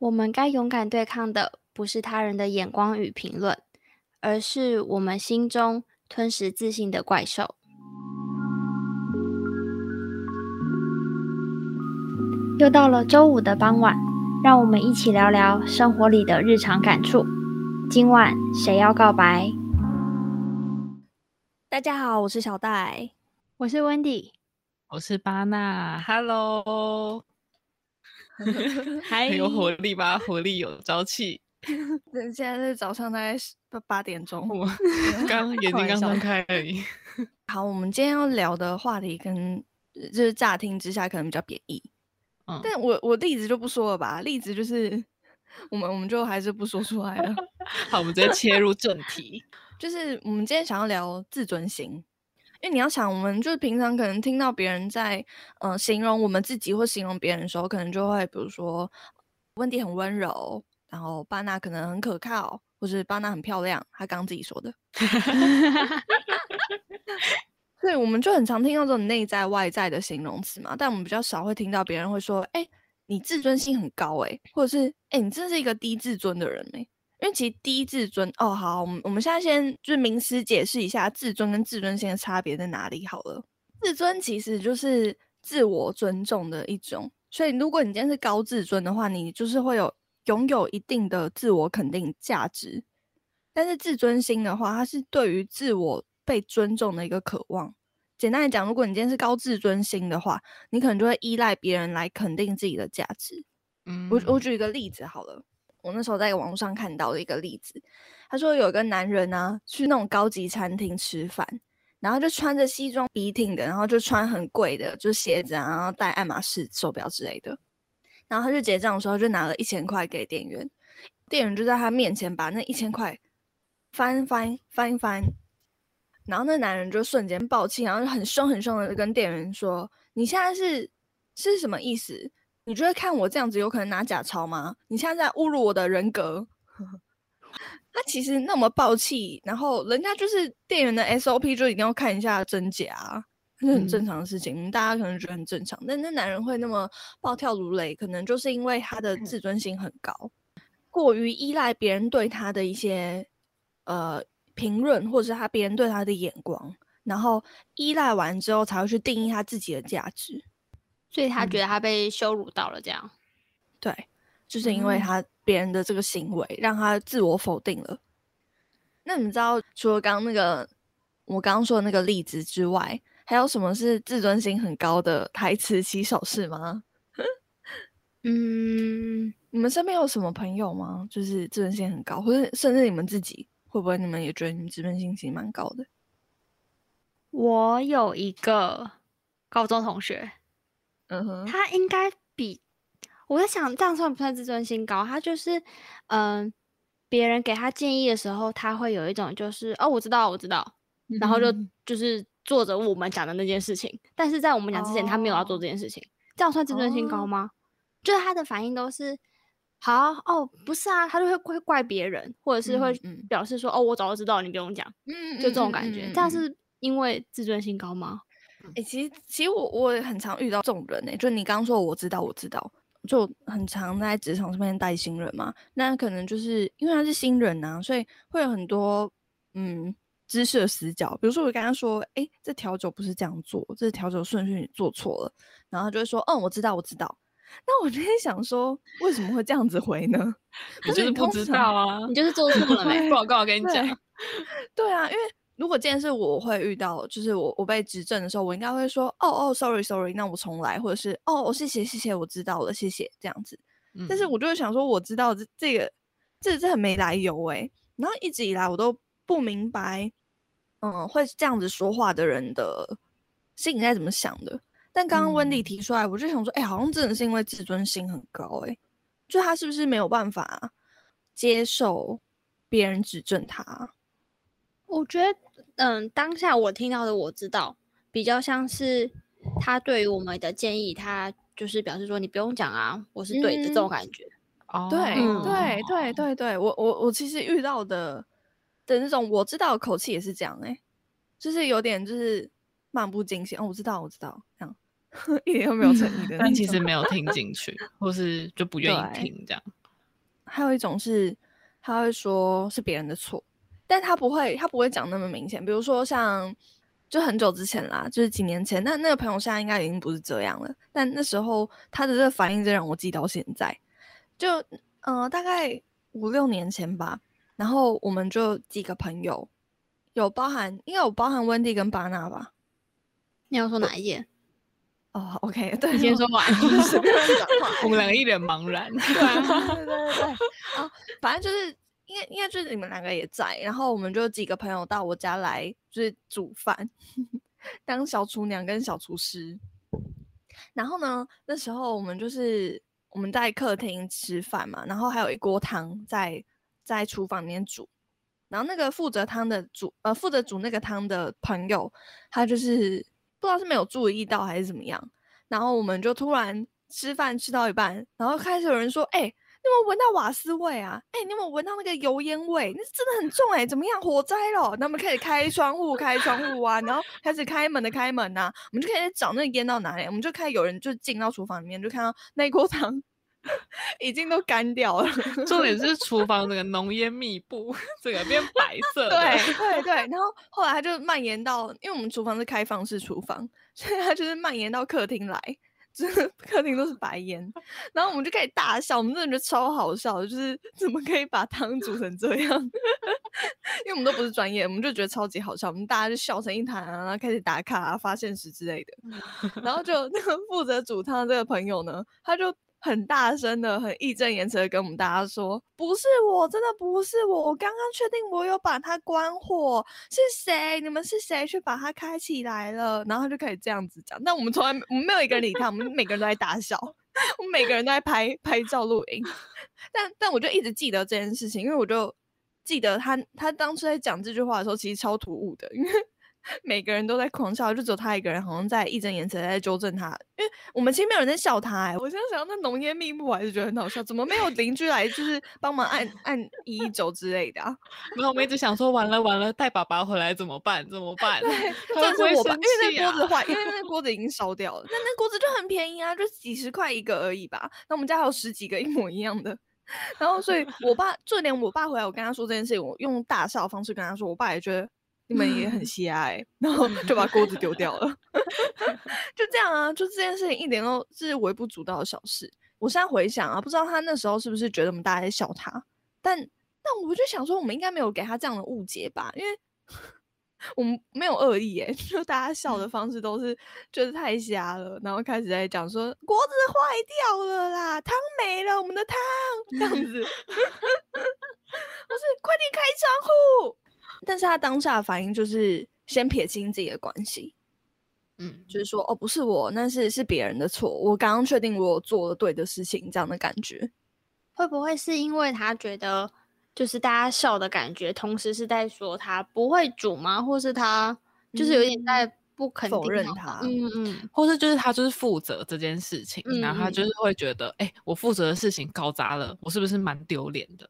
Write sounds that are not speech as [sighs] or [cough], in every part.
我们该勇敢对抗的，不是他人的眼光与评论，而是我们心中吞食自信的怪兽。又到了周五的傍晚，让我们一起聊聊生活里的日常感触。今晚谁要告白？大家好，我是小戴，我是 Wendy，我是巴娜，Hello。[laughs] 还有活力吧，活力有朝气。[laughs] 现在是早上大概八八点钟，我刚 [laughs] 眼睛刚睁开而已。好，我们今天要聊的话题跟就是乍听之下可能比较贬义，嗯，但我我例子就不说了吧，例子就是我们我们就还是不说出来了。好，我们直接切入正题，就是我们今天想要聊自尊心。因为你要想，我们就是平常可能听到别人在嗯形容我们自己或形容别人的时候，可能就会比如说温迪很温柔，然后巴娜可能很可靠，或是巴娜很漂亮。他刚刚自己说的，[laughs] 对，我们就很常听到这种内在外在的形容词嘛，但我们比较少会听到别人会说：“哎，你自尊心很高，哎，或者是哎，你真是一个低自尊的人，哎。”因为其实低自尊哦，好，我们我们现在先就是名词解释一下自尊跟自尊心的差别在哪里好了。自尊其实就是自我尊重的一种，所以如果你今天是高自尊的话，你就是会有拥有一定的自我肯定价值。但是自尊心的话，它是对于自我被尊重的一个渴望。简单来讲，如果你今天是高自尊心的话，你可能就会依赖别人来肯定自己的价值。嗯，我我举一个例子好了。我那时候在网络上看到的一个例子，他说有一个男人呢去那种高级餐厅吃饭，然后就穿着西装笔挺的，然后就穿很贵的，就鞋子啊，然后戴爱马仕手表之类的，然后他就结账的时候就拿了一千块给店员，店员就在他面前把那一千块翻翻翻一翻，然后那男人就瞬间暴气，然后就很凶很凶的跟店员说：“你现在是是什么意思？”你觉得看我这样子有可能拿假钞吗？你现在在侮辱我的人格。[laughs] 他其实那么暴气，然后人家就是店员的 SOP 就一定要看一下真假，是很正常的事情。大家可能觉得很正常，但那男人会那么暴跳如雷，可能就是因为他的自尊心很高，过于依赖别人对他的一些呃评论，或者是他别人对他的眼光，然后依赖完之后才会去定义他自己的价值。所以他觉得他被羞辱到了，这样，对，就是因为他别人的这个行为让他自我否定了。那你知道除了刚刚那个我刚刚说的那个例子之外，还有什么是自尊心很高的台词起手式吗？[laughs] 嗯，你们身边有什么朋友吗？就是自尊心很高，或者甚至你们自己会不会你们也觉得你们自尊心其实蛮高的？我有一个高中同学。嗯哼，他应该比我在想，这样算不算自尊心高？他就是，嗯，别人给他建议的时候，他会有一种就是，哦，我知道，我知道，然后就就是做着我们讲的那件事情。但是在我们讲之前，他没有要做这件事情，这样算自尊心高吗？就是他的反应都是，好哦，不是啊，他就会会怪别人，或者是会表示说，哦，我早就知道，你不用讲，嗯，就这种感觉。这样是因为自尊心高吗？哎，其实其实我我也很常遇到这种人呢，就你刚刚说我知道我知道，就很常在职场上面带新人嘛，那可能就是因为他是新人呐，所以会有很多嗯知识的死角，比如说我刚刚说，哎，这调酒不是这样做，这调酒顺序你做错了，然后就会说，嗯，我知道我知道，那我就想说，为什么会这样子回呢？我就是不知道啊，你就是做错了 [laughs] 没？不好告我跟你讲，对啊，因为。如果这件事我会遇到，就是我我被指正的时候，我应该会说哦哦，sorry sorry，那我重来，或者是哦，谢谢谢谢，我知道了，谢谢这样子。但是我就会想说，我知道这这个这这很没来由诶。然后一直以来我都不明白，嗯，会这样子说话的人的心里在怎么想的。但刚刚温迪提出来，我就想说，哎，好像真的是因为自尊心很高诶，就他是不是没有办法接受别人指正他？我觉得。嗯，当下我听到的我知道，比较像是他对于我们的建议，他就是表示说你不用讲啊，我是对的这种感觉。哦，对对对对对，我我我其实遇到的的那种我知道的口气也是这样哎，就是有点就是漫不经心哦，我知道我知道这样，[laughs] 一点都没有诚意的，[laughs] 但其实没有 [laughs] 听进去，或是就不愿意听这样。还有一种是他会说是别人的错，但他不会，他不会讲那么明显。比如说像就很久之前啦，就是几年前，那那个朋友现在应该已经不是这样了。但那时候他的这个反应，真让我记到现在。就嗯，大概五六年前吧，然后我们就几个朋友，有包含应该有包含温蒂跟巴纳吧？你要说哪一页？哦，OK，对，你先说完。[laughs] [laughs] 我们两个一脸茫然。对对对 [laughs] 对。啊，反正就是应该应该就是你们两个也在，然后我们就几个朋友到我家来，就是煮饭，[laughs] 当小厨娘跟小厨师。然后呢，那时候我们就是我们在客厅吃饭嘛，然后还有一锅汤在在厨房里面煮。然后那个负责汤的煮呃负责煮那个汤的朋友，他就是。不知道是没有注意到还是怎么样，然后我们就突然吃饭吃到一半，然后开始有人说：“哎，有没有闻到瓦斯味啊？哎，你有没有闻到那个油烟味？那真的很重哎，怎么样？火灾了？”那我们开始开窗户，开窗户啊，然后开始开门的开门呐，我们就开始找那个烟到哪里，我们就开始有人就进到厨房里面，就看到那锅汤。[laughs] 已经都干掉了，重点是厨房那个浓烟密布，整个变白 [laughs] 色。对对对，然后后来它就蔓延到，因为我们厨房是开放式厨房，所以它就是蔓延到客厅来，就是 [laughs] 客厅都是白烟。然后我们就开始大笑，我们真的觉得超好笑，就是怎么可以把汤煮成这样？[laughs] 因为我们都不是专业，我们就觉得超级好笑，我们大家就笑成一团啊，然后开始打卡啊、发现实之类的。然后就 [laughs] 那个负责煮汤的这个朋友呢，他就。很大声的、很义正言辞的跟我们大家说：“不是我，真的不是我，我刚刚确定我有把它关火，是谁？你们是谁去把它开起来了？”然后他就开始这样子讲，但我们从来我们没有一个人理他，我们每个人都在大笑，[laughs] 我们每个人都在拍拍照录影。但但我就一直记得这件事情，因为我就记得他他当初在讲这句话的时候，其实超突兀的，因为。每个人都在狂笑，就只有他一个人好像在义正言辞在纠正他，因为我们其实没有人在笑他。哎，我现在想到那浓烟密布，我还是觉得很好笑。怎么没有邻居来就是帮忙按按一一九之类的啊？没有，我们一直想说完了完了，带爸爸回来怎么办？怎么办？[laughs] 对，这是我爸，因为那锅子坏，因为 [laughs] 那锅子已经烧掉了。那那锅子就很便宜啊，就几十块一个而已吧。那我们家还有十几个一模一样的。[laughs] 然后，所以我爸就连我爸回来，我跟他说这件事情，我用大笑的方式跟他说，我爸也觉得。你们也很 [laughs] 喜爱，然后就把锅子丢掉了，[laughs] 就这样啊，就这件事情一点都是微不足道的小事。我现在回想啊，不知道他那时候是不是觉得我们大家在笑他，但但我就想说，我们应该没有给他这样的误解吧，因为我们没有恶意耶，[laughs] 就大家笑的方式都是觉得太瞎了，然后开始在讲说锅子坏掉了啦，汤没了，我们的汤这样子，不是快点开窗户。但是他当下的反应就是先撇清自己的关系，嗯，就是。说哦，不是我，那是是别人的错，我刚刚确定我做了对的事情，这样的感觉，会不会是因为他觉得就是大家笑的感觉，同时是在说他不会煮吗？或是他就是有点在不肯否认他，嗯嗯，或是就是他就是负责这件事情，然后他就是。会觉得，哎，我负责的事情搞砸了，我是不是蛮丢脸的？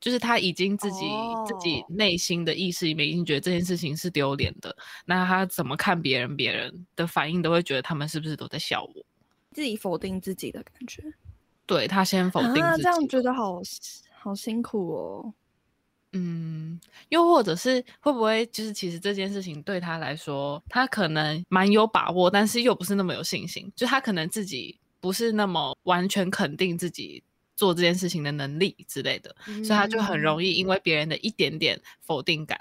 就是他已经自己自己内心的意识里面已经觉得这件事情是丢脸的，那他怎么看别人，别人的反应都会觉得他们是不是都在笑我？自己否定自己的感觉，对他先否定自己，这样觉得好好辛苦哦。嗯，又或者是会不会就是其实这件事情对他来说，他可能蛮有把握，但是又不是那么有信心，就他可能自己不是那么完全肯定自己。做这件事情的能力之类的，所以他就很容易因为别人的一点点否定感。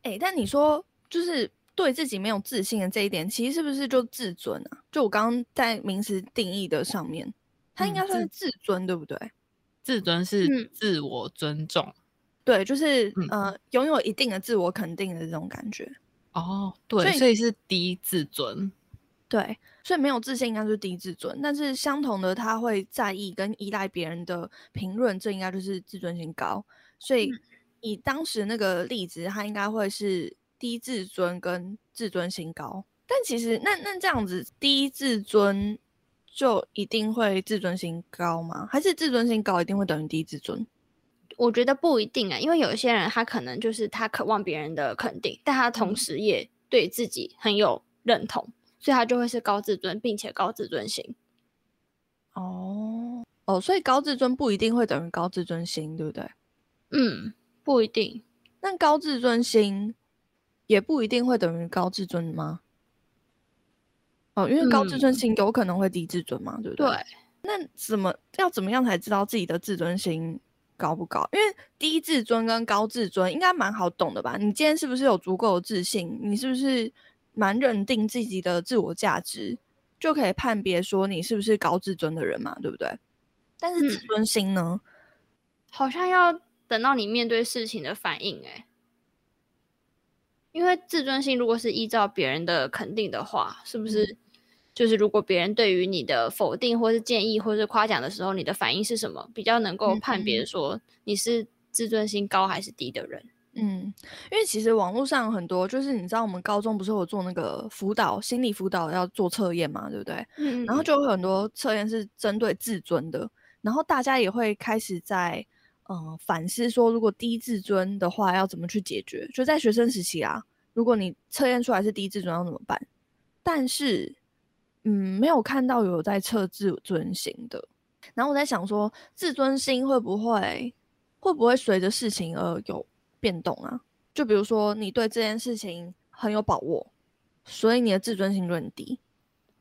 哎，但你说就是对自己没有自信的这一点，其实是不是就自尊啊？就我刚刚在名词定义的上面，他应该算是自尊，对不对？自尊是自我尊重，对，就是呃，拥有一定的自我肯定的这种感觉。哦，对，所以是低自尊。对，所以没有自信应该是低自尊，但是相同的，他会在意跟依赖别人的评论，这应该就是自尊心高。所以以当时那个例子，他应该会是低自尊跟自尊心高。但其实那那这样子，低自尊就一定会自尊心高吗？还是自尊心高一定会等于低自尊？我觉得不一定啊，因为有一些人他可能就是他渴望别人的肯定，但他同时也对自己很有认同。所以他就会是高自尊，并且高自尊心。哦，哦，所以高自尊不一定会等于高自尊心，对不对？嗯，不一定。那高自尊心也不一定会等于高自尊吗？哦，因为高自尊心有可能会低自尊嘛，对不对？对。那怎么要怎么样才知道自己的自尊心高不高？因为低自尊跟高自尊应该蛮好懂的吧？你今天是不是有足够的自信？你是不是蛮认定自己的自我价值，就可以判别说你是不是高自尊的人嘛？对不对？但是自尊心呢，好像要等到你面对事情的反应哎，因为自尊心如果是依照别人的肯定的话，是不是就是如果别人对于你的否定或是建议或是夸奖的时候，你的反应是什么，比较能够判别说你是自尊心高还是低的人？嗯，因为其实网络上很多，就是你知道我们高中不是有做那个辅导心理辅导要做测验嘛，对不对？嗯，然后就有很多测验是针对自尊的。然后大家也会开始在嗯反思说，如果低自尊的话，要怎么去解决？就在学生时期啊，如果你测验出来是低自尊，要怎么办？但是嗯，没有看到有在测自尊心的。然后我在想说，自尊心会不会会不会随着事情而有变动啊？就比如说你对这件事情很有把握，所以你的自尊心就很低。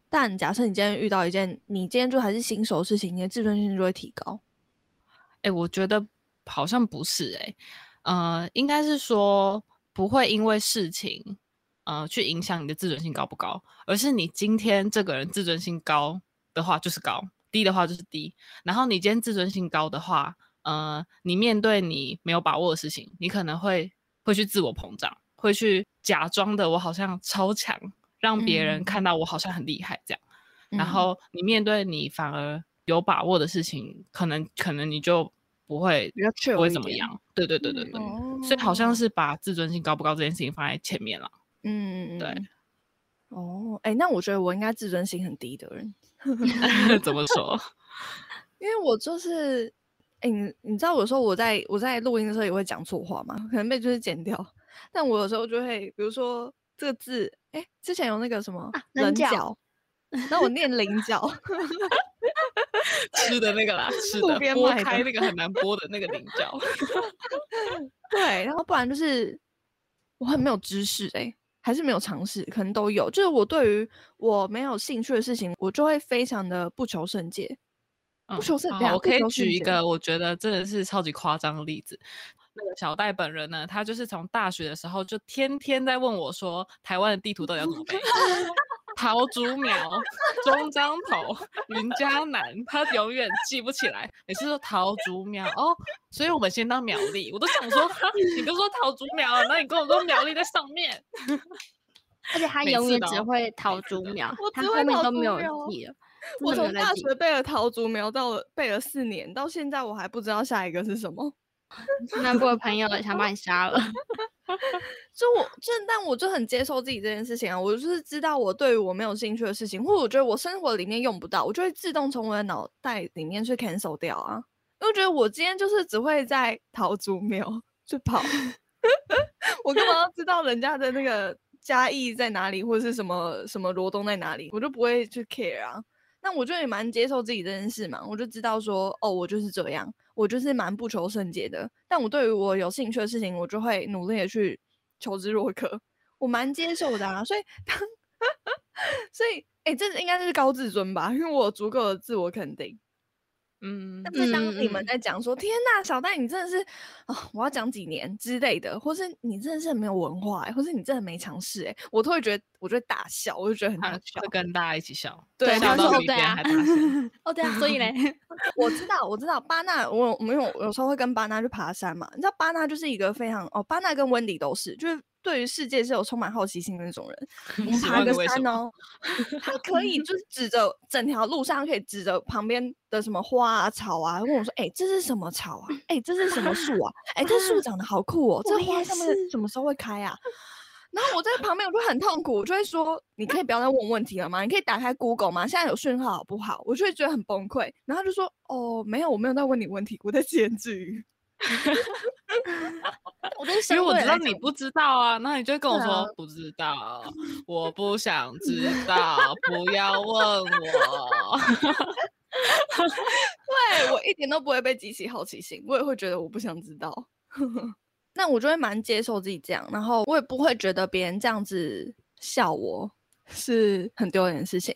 但假设你今天遇到一件你今天就还是新手的事情，你的自尊心就会提高。哎，我觉得好像不是哎，呃，应该是说不会因为事情呃去影响你的自尊心高不高，而是你今天这个人自尊心高的话就是高，低的话就是低。然后你今天自尊心高的话，呃，你面对你没有把握的事情，你可能会会去自我膨胀，会去假装的我好像超强。让别人看到我好像很厉害这样，然后你面对你反而有把握的事情，可能可能你就不会不会怎么样。对对对对对，所以好像是把自尊心高不高这件事情放在前面了。嗯嗯嗯，对。哦，哎，那我觉得我应该自尊心很低的人。[laughs] 怎么说？[laughs] 因为我就是，哎，你你知道有时候我在我在录音的时候也会讲错话嘛，可能被就是剪掉，但我有时候就会，比如说这个字。哎，之前有那个什么棱角，那我念菱角，[laughs] 吃的那个啦，吃的剥开那个很难剥的那个菱角。[laughs] 对，然后不然就是我很没有知识哎，还是没有尝试，可能都有。就是我对于我没有兴趣的事情，我就会非常的不求甚解，不求甚解。我可以举一个我觉得真的是超级夸张的例子。那个小戴本人呢，他就是从大学的时候就天天在问我说，台湾的地图到底要怎么 [laughs] 背？[laughs] 桃竹苗、中彰头、云嘉南，他永远记不起来。每次说桃竹苗哦，所以我们先到苗栗。我都想说，你都说桃竹苗，那你跟我说苗栗在上面。而且他永远只会桃竹苗，他后面都没有记了。我从大学背了桃竹苗，到了背了四年，到现在我还不知道下一个是什么。难过的朋友想把你杀了，[laughs] 就我，就但我就很接受自己这件事情啊。我就是知道我对于我没有兴趣的事情，或者我觉得我生活里面用不到，我就会自动从我的脑袋里面去 cancel 掉啊。因为觉得我今天就是只会在桃竹苗去跑，[laughs] 我干嘛要知道人家的那个嘉义在哪里，或者是什么什么罗东在哪里，我就不会去 care 啊。那我就也蛮接受自己这件事嘛，我就知道说，哦，我就是这样。我就是蛮不求甚解的，但我对于我有兴趣的事情，我就会努力的去求知若渴，我蛮接受的啊。所以当，[laughs] 所以，哎，这应该是高自尊吧，因为我有足够的自我肯定。嗯，但是当你们在讲说“天呐，小戴你真的是啊，我要讲几年之类的”，或是你真的是很没有文化，或是你真的没尝试，哎，我都会觉得，我就会大笑，我就觉得很好笑，会跟大家一起笑，对，笑到对啊，[laughs] 哦对啊，所以嘞，[laughs] 我知道，我知道巴纳，我我们有有时候会跟巴纳去爬山嘛，你知道巴纳就是一个非常哦，巴纳跟温迪都是，就是。对于世界是有充满好奇心的那种人，[laughs] 爬个山哦 [laughs] [laughs] 他可以就是指着整条路上，可以指着旁边的什么花啊草啊，问我说：“哎，这是什么草啊？哎，这是什么树啊？哎，这树长得好酷哦，这花上面什么时候会开啊？”然后我在旁边我就很痛苦，我就会说：“你可以不要再问问题了吗？你可以打开 Google 吗？现在有讯号好不好？”我就会觉得很崩溃。然后就说：“哦，没有，我没有在问你问题，我在自言自语。” [laughs] 因为我知道你不知道啊，那你就跟我说不知道，我不想知道，不要问我。[laughs] 对我一点都不会被激起好奇心，我也会觉得我不想知道。[laughs] 那我就会蛮接受自己这样，然后我也不会觉得别人这样子笑我是很丢脸的事情。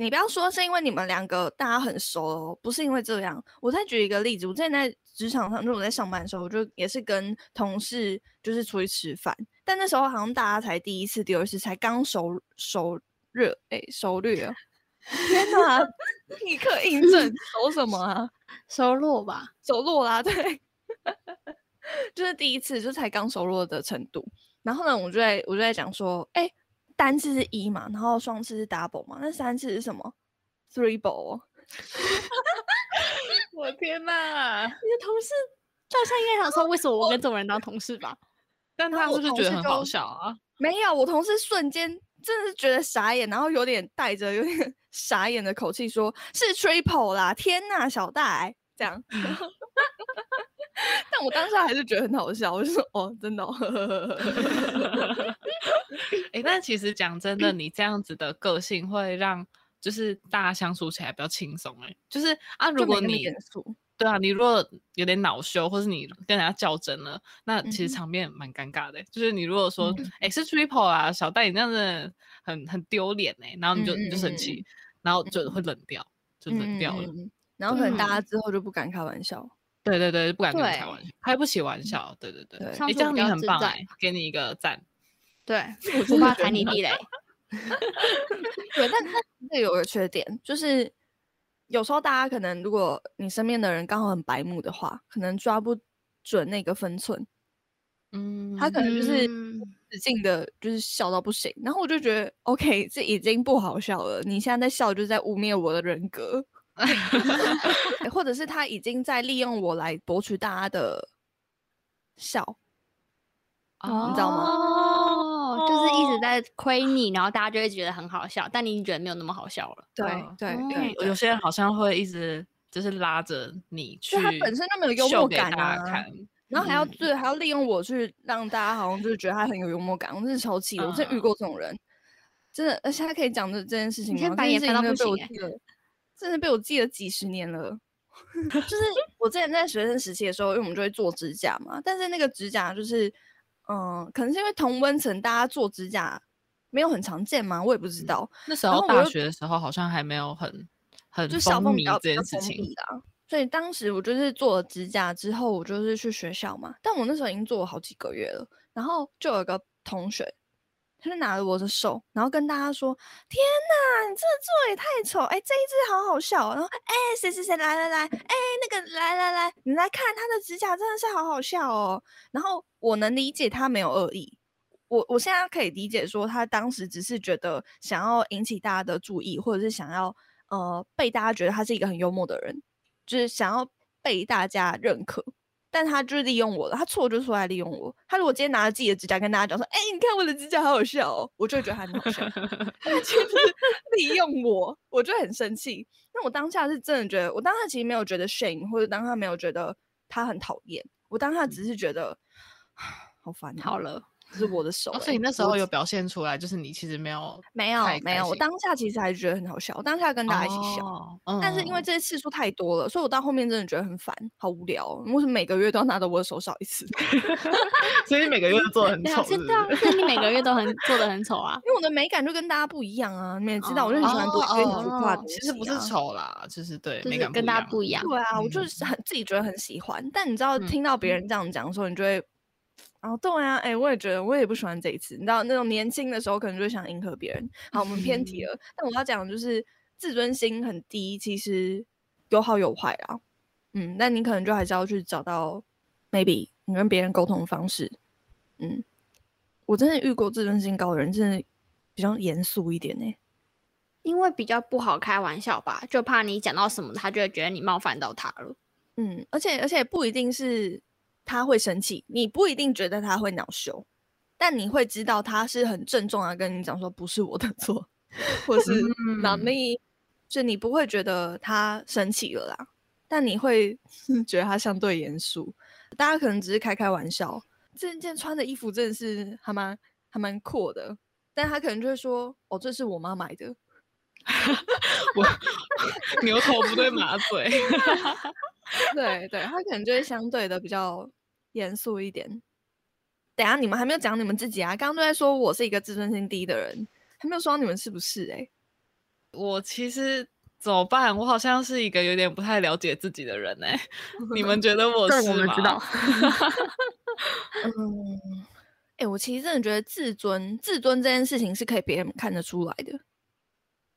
你不要说是因为你们两个大家很熟哦，不是因为这样。我再举一个例子，我之前在职场上，就我在上班的时候，我就也是跟同事就是出去吃饭，但那时候好像大家才第一次、第二次，才刚熟熟热，哎，熟略。天哪！立刻印证熟什么啊？熟络吧，熟络啦，对，[laughs] 就是第一次，就才刚熟络的程度。然后呢，我就在我就在讲说，哎。单次是一嘛，然后双次是 double 嘛，那三次是什么？three ball。[laughs] 我天哪！你的同事大家应该想说，[laughs] 为什么我跟这种人当同事吧？[laughs] 但他是不是觉得很好笑啊？没有，我同事瞬间真的是觉得傻眼，然后有点带着有点傻眼的口气说：“是 triple 啦！天哪，小戴这样。[laughs] 但我当下还是觉得很好笑，我就说：“哦，真的。”哦哎，但其实讲真的，你这样子的个性会让就是大家相处起来比较轻松。哎，就是啊，如果你对啊，你如果有点恼羞，或是你跟人家较真了，那其实场面蛮尴尬的。就是你如果说哎是 triple 啊，小戴你这样子很很丢脸哎，然后你就你就生气，然后就会冷掉，就冷掉了。然后可能大家之后就不敢开玩笑。对对对，不敢跟你开玩笑，开不起玩笑。对对对，哎，这样你很棒，给你一个赞。对，[laughs] 我不怕踩你地雷。对，但但这有个缺点，就是有时候大家可能，如果你身边的人刚好很白目的话，可能抓不准那个分寸。嗯，他可能就是使劲的，就是笑到不行。然后我就觉得，OK，这已经不好笑了。你现在在笑，就是在污蔑我的人格，[laughs] 或者是他已经在利用我来博取大家的笑。哦你知道吗？哦，就是一直在亏你，然后大家就会觉得很好笑，但你觉得没有那么好笑了。对对对，有些人好像会一直就是拉着你去，他本身就没有幽默感啊，然后还要对还要利用我去让大家好像就是觉得他很有幽默感，我真是超气！我真遇过这种人，真的，而且他可以讲的这件事情，吗？这件事情被我记了，真的被我记了几十年了。[laughs] 就是我之前在学生时期的时候，因为我们就会做指甲嘛，但是那个指甲就是。嗯，可能是因为同温层大家做指甲没有很常见嘛？我也不知道。那时候大学的时候好像还没有很很就小风靡这件事情啦。所以当时我就是做了指甲之后，我就是去学校嘛。但我那时候已经做了好几个月了，然后就有个同学。他就拿着我的手，然后跟大家说：“天哪，你这做也太丑！哎，这一只好好笑。然后，哎，谁谁谁来来来，哎，那个来来来，你来看他的指甲，真的是好好笑哦。然后我能理解他没有恶意，我我现在可以理解说他当时只是觉得想要引起大家的注意，或者是想要呃被大家觉得他是一个很幽默的人，就是想要被大家认可。”但他就是利用我了，他错就错在利用我。他如果今天拿着自己的指甲跟大家讲说：“哎，你看我的指甲好好笑哦”，我就会觉得他很好笑。他其实 [laughs] 利用我，我就很生气。那我当下是真的觉得，我当下其实没有觉得 shame，或者当下没有觉得他很讨厌。我当下只是觉得 [sighs] 好烦。好了。是我的手，所以你那时候有表现出来，就是你其实没有没有没有，我当下其实还是觉得很好笑，我当下跟大家一起笑，但是因为这些次数太多了，所以我到后面真的觉得很烦，好无聊，为什么每个月都要拿着我的手扫一次？[laughs] 所以你每个月都做的很丑，是啊，所以你每个月都很 [laughs] 做的很丑啊，[laughs] 因为我的美感就跟大家不一样啊，你也知道，我就很喜欢多跟你浮夸，其实不是丑啦，就是对，就是跟大家不一样，对啊，我就是很自己觉得很喜欢，但你知道听到别人这样讲的时候，你就会。然后对啊，哎，我也觉得，我也不喜欢这一次。你知道，那种年轻的时候，可能就想迎合别人。好，我们偏题了。但我要讲的就是自尊心很低，其实有好有坏啊。嗯，那你可能就还是要去找到 maybe 你跟别人沟通的方式。嗯，我真的遇过自尊心高的人，真的比较严肃一点呢。因为比较不好开玩笑吧，就怕你讲到什么，他就会觉得你冒犯到他了。嗯，而且而且不一定是。他会生气，你不一定觉得他会恼羞，但你会知道他是很郑重的，跟你讲说不是我的错，或是哪里，就你不会觉得他生气了啦，但你会 [laughs] 觉得他相对严肃。大家可能只是开开玩笑，这件穿的衣服真的是还蛮还蛮酷的，但他可能就会说哦，这是我妈买的。[laughs] 我 [laughs] 牛头不对马嘴。对对，他可能就会相对的比较严肃一点。等下你们还没有讲你们自己啊？刚刚都在说我是一个自尊心低的人，还没有说你们是不是？哎，我其实怎么办？我好像是一个有点不太了解自己的人哎。[laughs] 你们觉得我 [laughs] 是吗？知道。[laughs] 嗯，哎，我其实真的觉得自尊，自尊这件事情是可以别人看得出来的，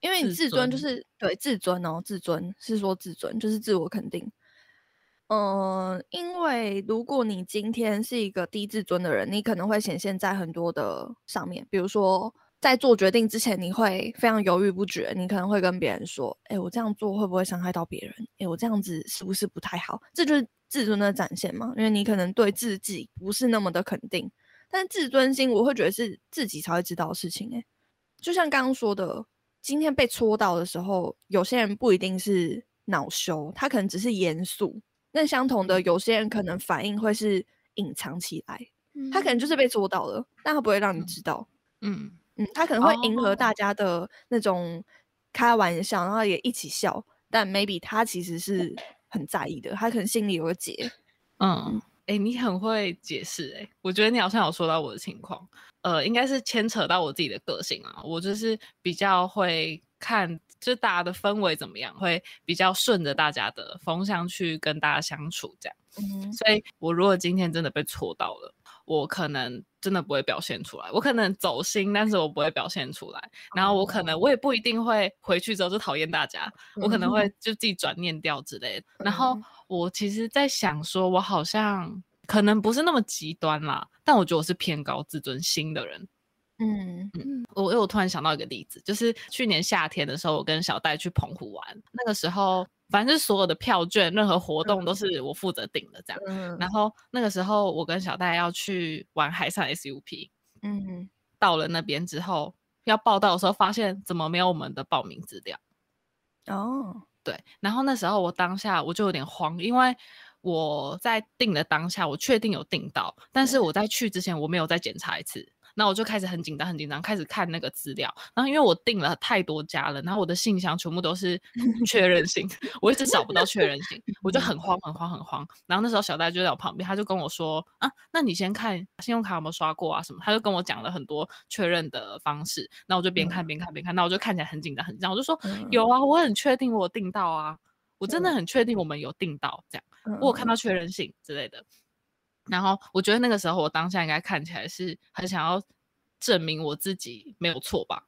因为你自尊就是对自尊哦，自尊是说自尊就是自我肯定。嗯，因为如果你今天是一个低自尊的人，你可能会显现在很多的上面，比如说在做决定之前，你会非常犹豫不决，你可能会跟别人说：“哎，我这样做会不会伤害到别人？哎，我这样子是不是不太好？”这就是自尊的展现嘛，因为你可能对自己不是那么的肯定。但自尊心，我会觉得是自己才会知道的事情。哎，就像刚刚说的，今天被戳到的时候，有些人不一定是恼羞，他可能只是严肃。那相同的，有些人可能反应会是隐藏起来，他可能就是被捉到了，但他不会让你知道。嗯。嗯，他可能会迎合大家的那种开玩笑，然后也一起笑，但 maybe 他其实是很在意的，他可能心里有个结。嗯，哎，你很会解释，哎，我觉得你好像有说到我的情况，呃，应该是牵扯到我自己的个性啊，我就是比较会看。就大家的氛围怎么样，会比较顺着大家的风向去跟大家相处，这样。嗯，所以我如果今天真的被戳到了，我可能真的不会表现出来，我可能走心，但是我不会表现出来。然后我可能我也不一定会回去之后就讨厌大家，我可能会就自己转念掉之类的。然后我其实，在想说，我好像可能不是那么极端啦，但我觉得我是偏高自尊心的人。嗯嗯，我我突然想到一个例子，就是去年夏天的时候，我跟小戴去澎湖玩，那个时候反正所有的票券、任何活动都是我负责订的，这样。然后那个时候我跟小戴要去玩海上 SUP，嗯，到了那边之后要报到的时候，发现怎么没有我们的报名资料？哦，对。然后那时候我当下我就有点慌，因为我在订的当下我确定有订到，但是我在去之前我没有再检查一次。那我就开始很紧张，很紧张，开始看那个资料。然后因为我订了太多家了，然后我的信箱全部都是 [laughs] 确认信，我一直找不到确认信，我就很慌，很慌，很慌。然后那时候小戴就在我旁边，他就跟我说：“啊，那你先看信用卡有没有刷过啊什么。”他就跟我讲了很多确认的方式。那我就边看边看边看，那我就看起来很紧张，很紧张。我就说：“有啊，我很确定我订到啊，我真的很确定我们有订到，这样我有看到确认信之类的。”然后我觉得那个时候我当下应该看起来是很想要证明我自己没有错吧。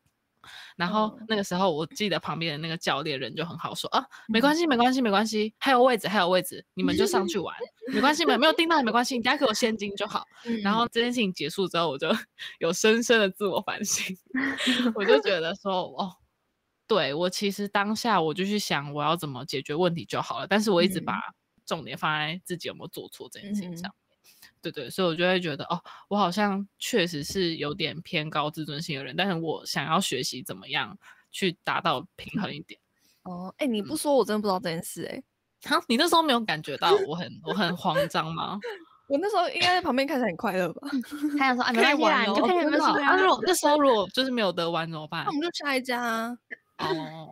然后那个时候我记得旁边的那个教练人就很好说啊，没关系没关系没关系，还有位置还有位置，你们就上去玩，[laughs] 没关系没没有订到也没关系，你家给我现金就好。然后这件事情结束之后，我就 [laughs] 有深深的自我反省，[laughs] 我就觉得说哦，对我其实当下我就去想我要怎么解决问题就好了，但是我一直把重点放在自己有没有做错这件事情上。对对，所以我就会觉得哦，我好像确实是有点偏高自尊心的人，但是我想要学习怎么样去达到平衡一点。哦，哎，你不说我真的不知道这件事哎。[laughs] 好，你那时候没有感觉到我很我很慌张吗？[laughs] 我那时候应该在旁边看起来很快乐吧？他想说啊，[laughs] 没关系啦，你就看有没有啊。如果那时候如果就是没有得玩怎么办？那我们就下一家啊。哦，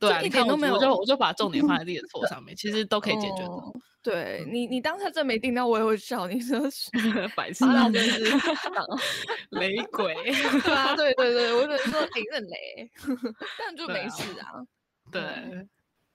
对啊，一点都没有，我就 [laughs] 我就把重点放在自己的错上面，其实都可以解决的。对你，你当下真没听到，我也会笑。你说是 [laughs] 白痴，那真是雷鬼。[laughs] 对啊，对对对，我只能说你认雷，但就没事啊。对，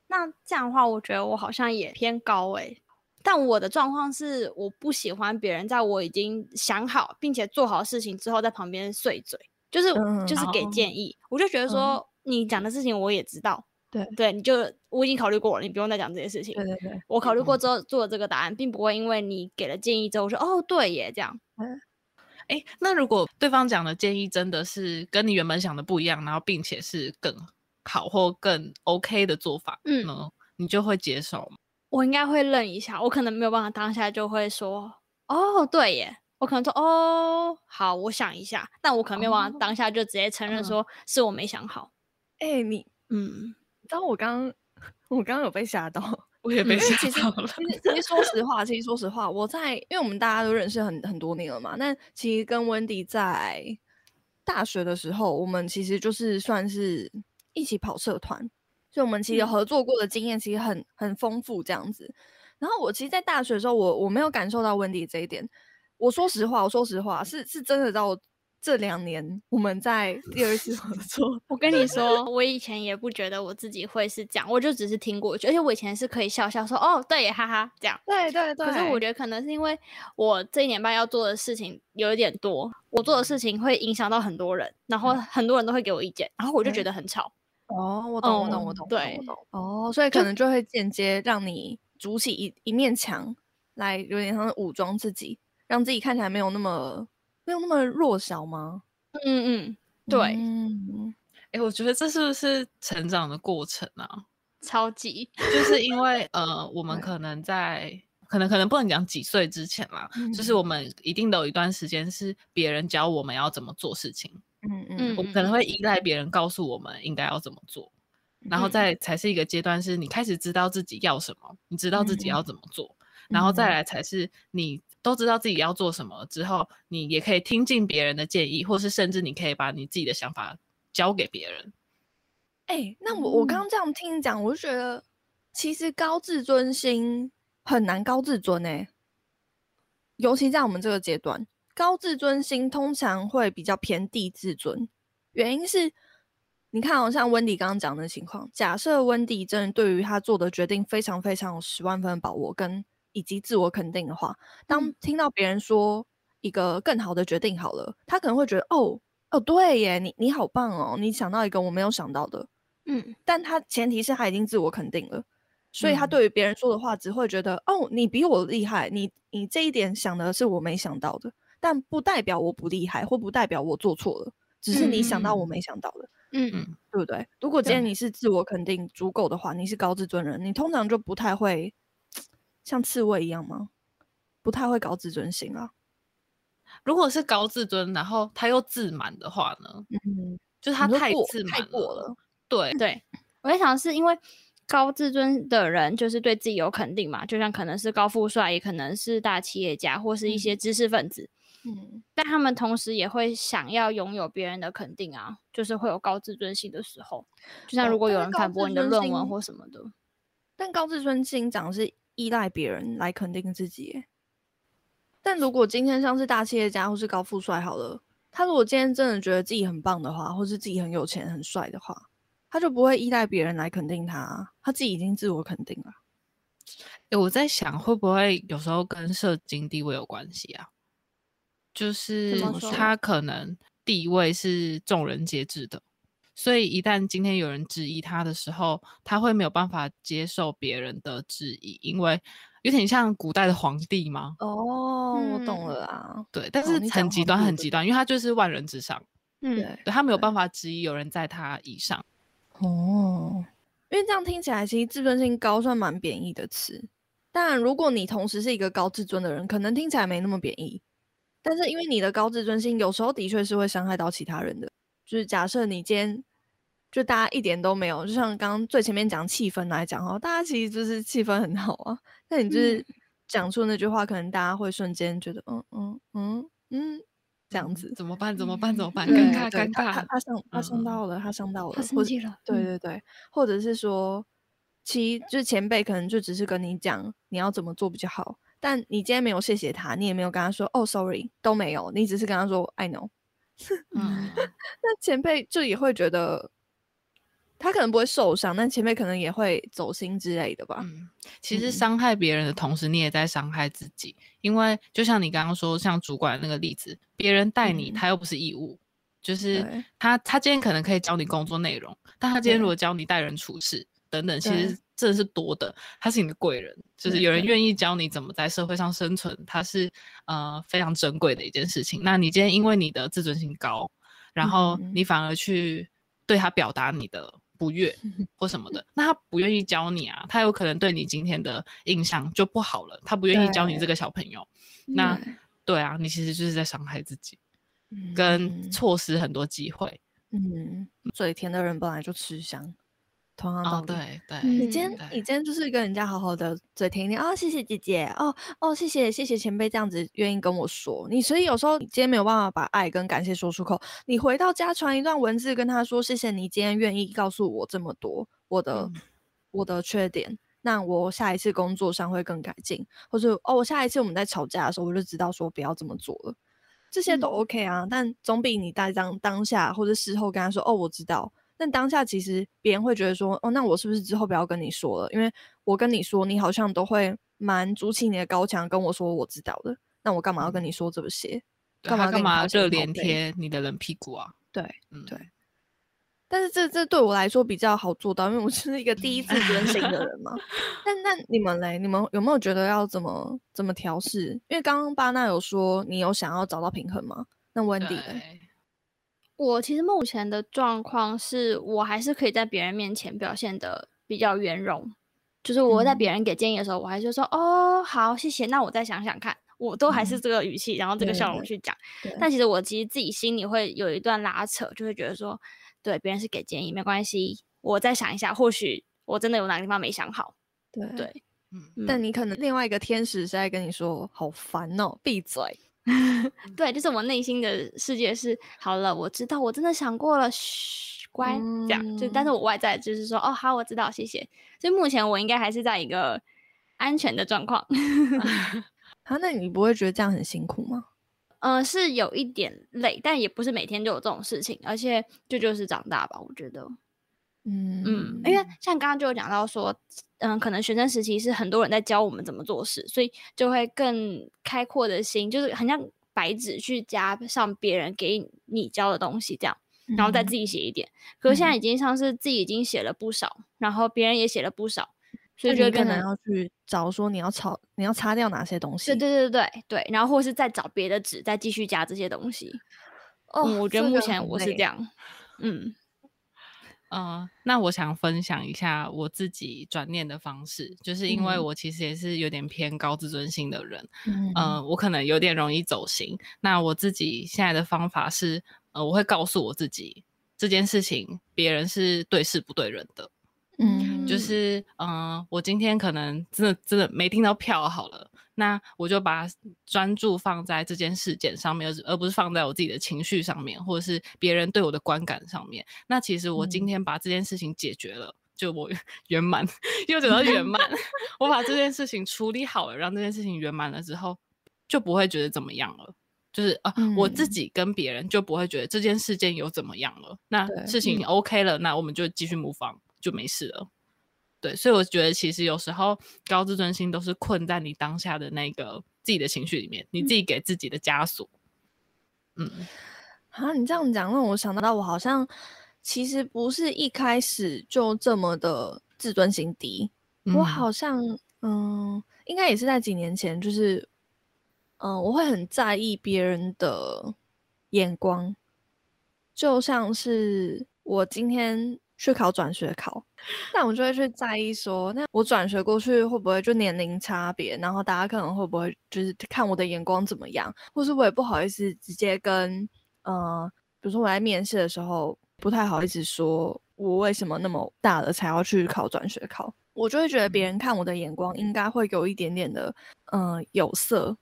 那这样的话，我觉得我好像也偏高哎。但我的状况是，我不喜欢别人在我已经想好并且做好事情之后，在旁边碎嘴，就是就是给建议。我就觉得说，你讲的事情我也知道。对对，你就我已经考虑过了，你不用再讲这些事情。对对对，我考虑过之后做这个答案，并不会因为你给了建议之后说哦对耶这样。嗯哎，那如果对方讲的建议真的是跟你原本想的不一样，然后并且是更好或更 OK 的做法，嗯，你就会接受吗？我应该会愣一下，我可能没有办法当下就会说哦对耶，我可能说哦好，我想一下，但我可能没有办法当下就直接承认说是我没想好。哎，你嗯。知道我刚我刚刚有被吓到，我也被吓到了。其实，其实说实话，其实说实话，我在因为我们大家都认识很很多年了嘛。那其实跟温迪在大学的时候，我们其实就是算是一起跑社团，所以我们其实合作过的经验其实很很丰富这样子。然后我其实，在大学的时候，我我没有感受到温迪这一点。我说实话，我说实话，是是真的到。这两年我们在 [laughs] 第二次合作，我跟你说，我以前也不觉得我自己会是这样，我就只是听过去，而且我以前是可以笑笑说哦，对，哈哈，这样。对对对。可是我觉得可能是因为我这一年半要做的事情有一点多，我做的事情会影响到很多人，然后很多人都会给我意见，然后我就觉得很吵。哦，我懂，我懂，我懂。对，哦，所以可能就会间接让你筑起一一面墙，来有点像武装自己，让自己看起来没有那么没有那么弱小吗？嗯嗯，对，嗯。哎，我觉得这是不是成长的过程啊？超级，就是因为 [laughs] 呃，我们可能在可能可能不能讲几岁之前啦，就是。我们一定都有一段时间是别人教我们要怎么做事情，嗯嗯，我们可能会。依赖别人告诉我们应该要怎么做，然后再才是一个阶段，是你开始知道自己要什么，你知道自己要怎么做，然后再来才是你。都知道自己要做什么之后，你也可以听进别人的建议，或是甚至你可以把你自己的想法交给别人。哎，那我我刚刚这样听你讲，我就觉得其实高自尊心很难高自尊哎，尤其在我们这个阶段，高自尊心通常会比较偏低自尊。原因是，你看，好像温迪刚刚讲的情况，假设温迪真的对于他做的决定非常非常有十万分的把握跟。以及自我肯定的话，当听到别人说一个更好的决定好了，他可能会觉得哦哦对耶，你你好棒哦，你想到一个我没有想到的，嗯，但他前提是他已经自我肯定了，所以他对于别人说的话只会觉得哦你比我厉害，你你这一点想的是我没想到的，但不代表我不厉害，或不代表我做错了，只是你想到我没想到的，嗯。嗯，对不对？如果今天你是自我肯定足够的话，你是高自尊人，你通常就不太会。像刺猬一样吗？不太会高自尊心啊。如果是高自尊，然后他又自满的话呢？嗯，就是他太自满了。对对，我在想是因为高自尊的人就是对自己有肯定嘛，就像可能是高富帅，也可能是大企业家或是一些知识分子。嗯，但他们同时也会想要拥有别人的肯定啊，就是会有高自尊心的时候。就像如果有人反驳你的论文或什么的，但高自尊心讲是。依赖别人来肯定自己，但如果今天像是大企业家或是高富帅好了，他如果今天真的觉得自己很棒的话，或是自己很有钱很帅的话，他就不会依赖别人来肯定他，他自己已经自我肯定了。哎，我在想会不会有时候跟社经地位有关系啊？就是他可能地位是众人皆知的。所以，一旦今天有人质疑他的时候，他会没有办法接受别人的质疑，因为有点像古代的皇帝吗？哦，我懂了啊。对，但是很极端，很极端，因为他就是万人之上。嗯，对，他没有办法质疑有人在他以上。哦，因为这样听起来，其实自尊心高算蛮贬义的词。当然，如果你同时是一个高自尊的人，可能听起来没那么贬义。但是，因为你的高自尊心，有时候的确是会伤害到其他人的。就是假设你今天就大家一点都没有，就像刚刚最前面讲气氛来讲哦，大家其实就是气氛很好啊。那你就是讲出那句话，可能大家会瞬间觉得嗯嗯嗯嗯这样子，怎么办？怎么办？怎么办？尴尬尴尬，他他伤他伤到了，他伤到了，他生气了。对对对，或者是说，其就是前辈可能就只是跟你讲你要怎么做比较好，但你今天没有谢谢他，你也没有跟他说哦，sorry 都没有，你只是跟他说 I know。嗯，[laughs] 那前辈就也会觉得，他可能不会受伤，但前辈可能也会走心之类的吧。嗯，其实伤害别人的同时，你也在伤害自己，因为就像你刚刚说，像主管那个例子，别人带你，他又不是义务，就是他他今天可能可以教你工作内容，但他今天如果教你待人处事等等，其实。这是多的，他是你的贵人，就是有人愿意教你怎么在社会上生存，他是呃非常珍贵的一件事情。那你今天因为你的自尊心高，然后你反而去对他表达你的不悦 [laughs] 或什么的，那他不愿意教你啊，他有可能对你今天的印象就不好了，他不愿意教你这个小朋友。那对啊，你其实就是在伤害自己，跟错失很多机会。嗯，嘴甜的人本来就吃香。同样道理。对对，你今天你今天就是跟人家好好的嘴甜一点啊，谢谢姐姐哦哦，谢谢谢谢前辈这样子愿意跟我说。你，所以有时候你今天没有办法把爱跟感谢说出口，你回到家传一段文字跟他说，谢谢你今天愿意告诉我这么多我的我的缺点，那我下一次工作上会更改进，或者哦，我下一次我们在吵架的时候我就知道说不要这么做了，这些都 OK 啊，但总比你在当当下或者事后跟他说哦，我知道。但当下其实别人会觉得说，哦，那我是不是之后不要跟你说了？因为我跟你说，你好像都会蛮筑起你的高墙，跟我说我知道的。那我干嘛要跟你说这些？干嘛干嘛热脸贴你的冷屁股啊？对，嗯对。但是这这对我来说比较好做到，因为我是一个第一次觉醒的人嘛。[laughs] 但那你们嘞？你们有没有觉得要怎么怎么调试？因为刚刚巴纳有说你有想要找到平衡吗？那温迪嘞？我其实目前的状况是我还是可以在别人面前表现的比较圆融，就是我在别人给建议的时候，我还是说哦好谢谢，那我再想想看，我都还是这个语气，然后这个笑容去讲。但其实我其实自己心里会有一段拉扯，就会觉得说，对别人是给建议没关系，我再想一下，或许我真的有哪个地方没想好。对对，嗯，但你可能另外一个天使是在跟你说好烦哦，闭嘴。[laughs] 对，就是我内心的世界是好了，我知道，我真的想过了，嘘，乖，这样就，但是我外在就是说，哦，好，我知道，谢谢。所以目前我应该还是在一个安全的状况。好，[laughs] 那你不会觉得这样很辛苦吗？嗯，是有一点累，但也不是每天都有这种事情，而且这就是长大吧，我觉得。嗯嗯，因为像刚刚就有讲到说，嗯，可能学生时期是很多人在教我们怎么做事，所以就会更开阔的心，就是很像白纸去加上别人给你教的东西这样，然后再自己写一点。可是现在已经像是自己已经写了不少，然后别人也写了不少，所以就可能要去找说你要抄，你要擦掉哪些东西。对对对对对，然后或是再找别的纸，再继续加这些东西。哦，我觉得目前我是这样，嗯。嗯，那我想分享一下我自己转念的方式，就是因为我其实也是有点偏高自尊心的人，嗯，我可能有点容易走心。那我自己现在的方法是，呃，我会告诉我自己这件事情，别人是对事不对人的，嗯，就是，嗯，我今天可能真的真的没订到票好了。那我就把专注放在这件事件上面，而而不是放在我自己的情绪上面，或者是别人对我的观感上面。那其实我今天把这件事情解决了，就我 [laughs] 圆满，又讲到圆满。[laughs] 我把这件事情处理好了，让这件事情圆满了之后，就不会觉得怎么样了。就是啊，我自己跟别人就不会觉得这件事件有怎么样了。那事情 OK 了，那我们就继续模仿，就没事了。对，所以我觉得其实有时候高自尊心都是困在你当下的那个自己的情绪里面，你自己给自己的枷锁。嗯，啊，你这样讲让我想到，我好像其实不是一开始就这么的自尊心低，我好像嗯，应该也是在几年前，就是嗯，我会很在意别人的眼光，就像是我今天。去考转学考，那我就会去在意说，那我转学过去会不会就年龄差别，然后大家可能会不会就是看我的眼光怎么样，或是我也不好意思直接跟，呃，比如说我在面试的时候不太好意思说我为什么那么大了才要去考转学考，我就会觉得别人看我的眼光应该会有一点点的，嗯，有色，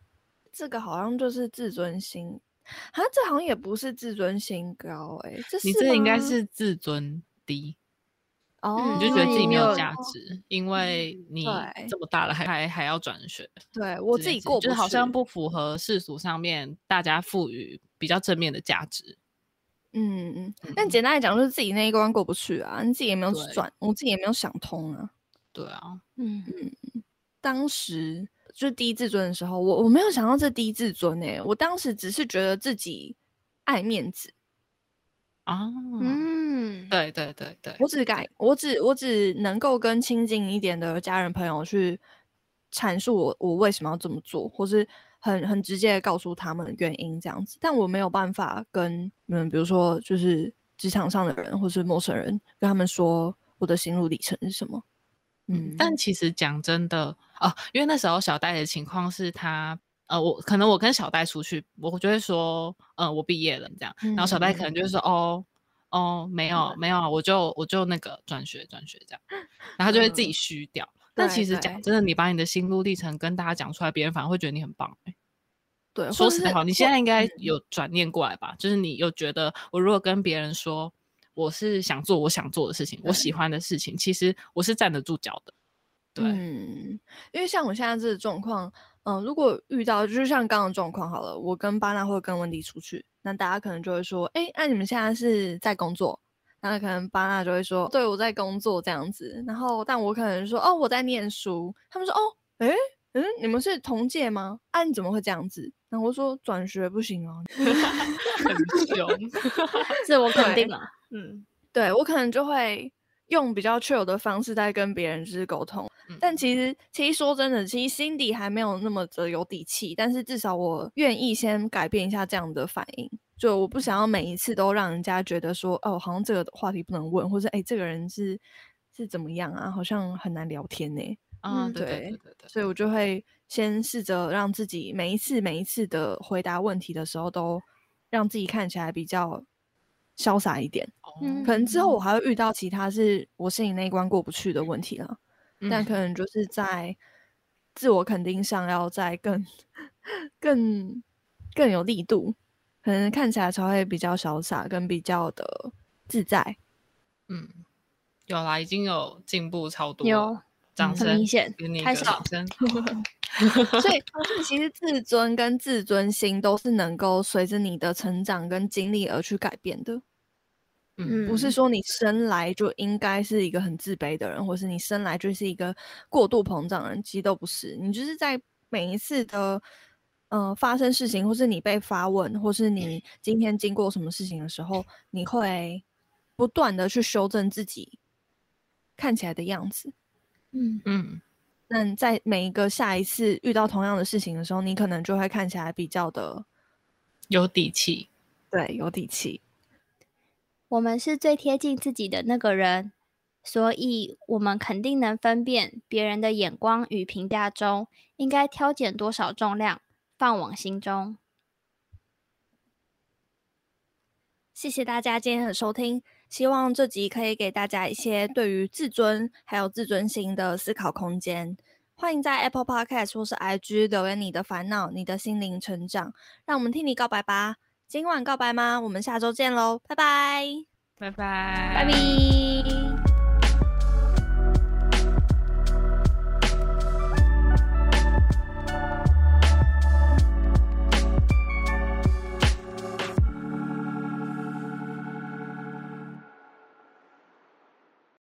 这个好像就是自尊心，啊，这好像也不是自尊心高，哎，这你这应该是自尊。低哦，你就觉得自己没有价值，因为你这么大了还还还要转学。对我自己过，就是好像不符合世俗上面大家赋予比较正面的价值。嗯嗯，但简单来讲，就是自己那一关过不去啊，你自己也没有转，我自己也没有想通啊。对啊，嗯嗯，当时就是低自尊的时候，我我没有想到这低自尊诶，我当时只是觉得自己爱面子。啊，嗯，对对对对，我只改，我只我只能够跟亲近一点的家人朋友去阐述我我为什么要这么做，或是很很直接的告诉他们原因这样子，但我没有办法跟嗯，比如说就是职场上的人或是陌生人跟他们说我的心路历程是什么。嗯，但其实讲真的啊，因为那时候小戴的情况是他。呃，我可能我跟小戴出去，我就会说，呃，我毕业了这样，然后小戴可能就是说，哦，哦，没有没有，我就我就那个转学转学这样，然后就会自己虚掉。但其实讲真的，你把你的心路历程跟大家讲出来，别人反而会觉得你很棒。对，说实话，你现在应该有转念过来吧？就是你有觉得，我如果跟别人说我是想做我想做的事情，我喜欢的事情，其实我是站得住脚的。对，嗯，因为像我现在这个状况，嗯，如果遇到就是像刚刚状况好了，我跟巴纳或者跟温迪出去，那大家可能就会说，哎，那你们现在是在工作？那可能巴纳就会说，对我在工作这样子。然后，但我可能说，哦，我在念书。他们说，哦，哎，嗯，你们是同届吗？啊，你怎么会这样子？然后我说转学不行哦，[laughs] 很凶，[laughs] 这我肯定了。嗯，对我可能就会。用比较 chill 的方式在跟别人就是沟通，但其实其实说真的，其实心底还没有那么的有底气。但是至少我愿意先改变一下这样的反应，就我不想要每一次都让人家觉得说，哦，好像这个话题不能问，或者哎，这个人是是怎么样啊？好像很难聊天呢。啊，对对对对，所以我就会先试着让自己每一次每一次的回答问题的时候，都让自己看起来比较。潇洒一点，可能之后我还会遇到其他是我心里那一关过不去的问题了，但可能就是在自我肯定上要再更、[laughs] 更、更有力度，可能看起来才会比较潇洒，跟比较的自在。嗯，有啦，已经有进步超多，有掌声，很明显开始掌声。所以，其实自尊跟自尊心都是能够随着你的成长跟经历而去改变的。嗯，不是说你生来就应该是一个很自卑的人，或是你生来就是一个过度膨胀的人，其实都不是。你就是在每一次的呃发生事情，或是你被发问，或是你今天经过什么事情的时候，你会不断的去修正自己看起来的样子。嗯嗯。那在每一个下一次遇到同样的事情的时候，你可能就会看起来比较的有底气。对，有底气。我们是最贴近自己的那个人，所以我们肯定能分辨别人的眼光与评价中应该挑拣多少重量放往心中。谢谢大家今天的收听，希望这集可以给大家一些对于自尊还有自尊心的思考空间。欢迎在 Apple Podcast 或是 IG 留言你的烦恼、你的心灵成长，让我们替你告白吧。今晚告白吗？我们下周见喽，拜拜，拜拜，拜拜。